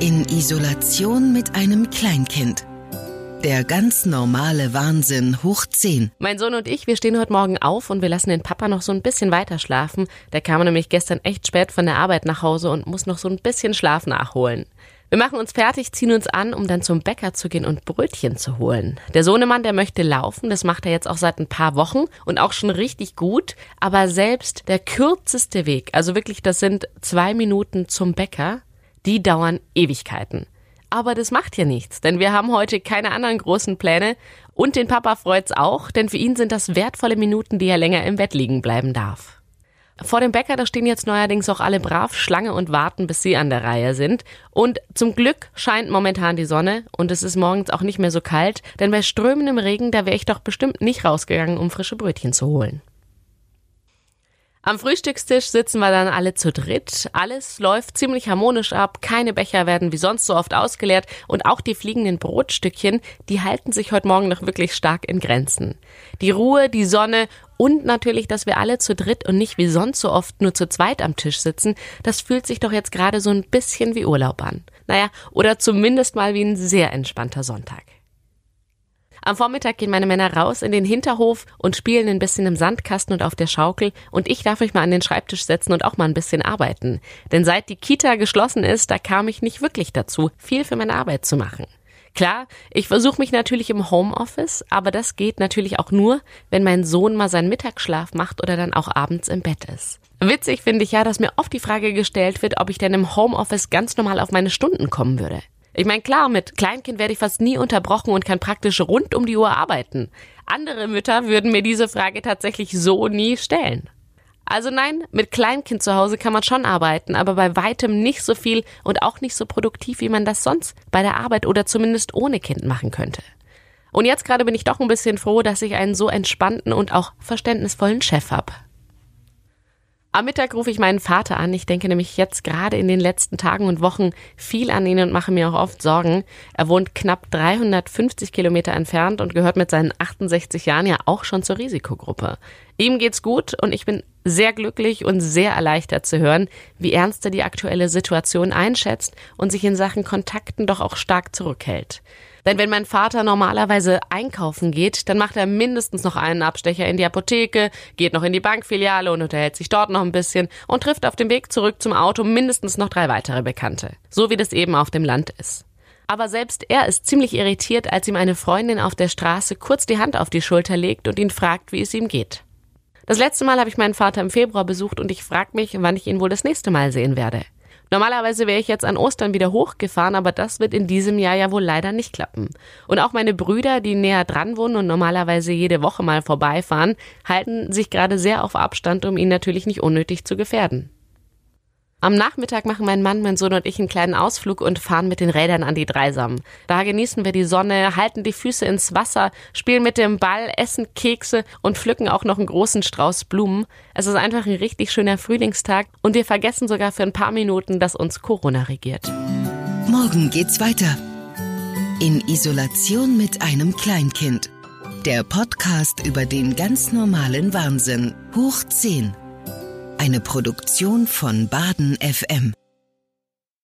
In Isolation mit einem Kleinkind. Der ganz normale Wahnsinn hoch 10. Mein Sohn und ich, wir stehen heute Morgen auf und wir lassen den Papa noch so ein bisschen weiter schlafen. Der kam nämlich gestern echt spät von der Arbeit nach Hause und muss noch so ein bisschen Schlaf nachholen. Wir machen uns fertig, ziehen uns an, um dann zum Bäcker zu gehen und Brötchen zu holen. Der Sohnemann, der möchte laufen, das macht er jetzt auch seit ein paar Wochen und auch schon richtig gut. Aber selbst der kürzeste Weg, also wirklich, das sind zwei Minuten zum Bäcker, die dauern Ewigkeiten. Aber das macht ja nichts, denn wir haben heute keine anderen großen Pläne und den Papa freut's auch, denn für ihn sind das wertvolle Minuten, die er länger im Bett liegen bleiben darf. Vor dem Bäcker, da stehen jetzt neuerdings auch alle brav Schlange und warten, bis sie an der Reihe sind. Und zum Glück scheint momentan die Sonne und es ist morgens auch nicht mehr so kalt, denn bei strömendem Regen, da wäre ich doch bestimmt nicht rausgegangen, um frische Brötchen zu holen. Am Frühstückstisch sitzen wir dann alle zu dritt. Alles läuft ziemlich harmonisch ab. Keine Becher werden wie sonst so oft ausgeleert. Und auch die fliegenden Brotstückchen, die halten sich heute Morgen noch wirklich stark in Grenzen. Die Ruhe, die Sonne und natürlich, dass wir alle zu dritt und nicht wie sonst so oft nur zu zweit am Tisch sitzen, das fühlt sich doch jetzt gerade so ein bisschen wie Urlaub an. Naja, oder zumindest mal wie ein sehr entspannter Sonntag. Am Vormittag gehen meine Männer raus in den Hinterhof und spielen ein bisschen im Sandkasten und auf der Schaukel und ich darf mich mal an den Schreibtisch setzen und auch mal ein bisschen arbeiten. Denn seit die Kita geschlossen ist, da kam ich nicht wirklich dazu, viel für meine Arbeit zu machen. Klar, ich versuche mich natürlich im Homeoffice, aber das geht natürlich auch nur, wenn mein Sohn mal seinen Mittagsschlaf macht oder dann auch abends im Bett ist. Witzig finde ich ja, dass mir oft die Frage gestellt wird, ob ich denn im Homeoffice ganz normal auf meine Stunden kommen würde. Ich meine, klar, mit Kleinkind werde ich fast nie unterbrochen und kann praktisch rund um die Uhr arbeiten. Andere Mütter würden mir diese Frage tatsächlich so nie stellen. Also nein, mit Kleinkind zu Hause kann man schon arbeiten, aber bei weitem nicht so viel und auch nicht so produktiv, wie man das sonst bei der Arbeit oder zumindest ohne Kind machen könnte. Und jetzt gerade bin ich doch ein bisschen froh, dass ich einen so entspannten und auch verständnisvollen Chef habe. Am Mittag rufe ich meinen Vater an. Ich denke nämlich jetzt gerade in den letzten Tagen und Wochen viel an ihn und mache mir auch oft Sorgen. Er wohnt knapp 350 Kilometer entfernt und gehört mit seinen 68 Jahren ja auch schon zur Risikogruppe. Ihm geht's gut und ich bin sehr glücklich und sehr erleichtert zu hören, wie ernst er die aktuelle Situation einschätzt und sich in Sachen Kontakten doch auch stark zurückhält. Denn wenn mein Vater normalerweise einkaufen geht, dann macht er mindestens noch einen Abstecher in die Apotheke, geht noch in die Bankfiliale und unterhält sich dort noch ein bisschen und trifft auf dem Weg zurück zum Auto mindestens noch drei weitere Bekannte. So wie das eben auf dem Land ist. Aber selbst er ist ziemlich irritiert, als ihm eine Freundin auf der Straße kurz die Hand auf die Schulter legt und ihn fragt, wie es ihm geht. Das letzte Mal habe ich meinen Vater im Februar besucht und ich frage mich, wann ich ihn wohl das nächste Mal sehen werde. Normalerweise wäre ich jetzt an Ostern wieder hochgefahren, aber das wird in diesem Jahr ja wohl leider nicht klappen. Und auch meine Brüder, die näher dran wohnen und normalerweise jede Woche mal vorbeifahren, halten sich gerade sehr auf Abstand, um ihn natürlich nicht unnötig zu gefährden. Am Nachmittag machen mein Mann, mein Sohn und ich einen kleinen Ausflug und fahren mit den Rädern an die Dreisam. Da genießen wir die Sonne, halten die Füße ins Wasser, spielen mit dem Ball, essen Kekse und pflücken auch noch einen großen Strauß Blumen. Es ist einfach ein richtig schöner Frühlingstag und wir vergessen sogar für ein paar Minuten, dass uns Corona regiert. Morgen geht's weiter. In Isolation mit einem Kleinkind. Der Podcast über den ganz normalen Wahnsinn. Hoch 10. Eine Produktion von Baden FM.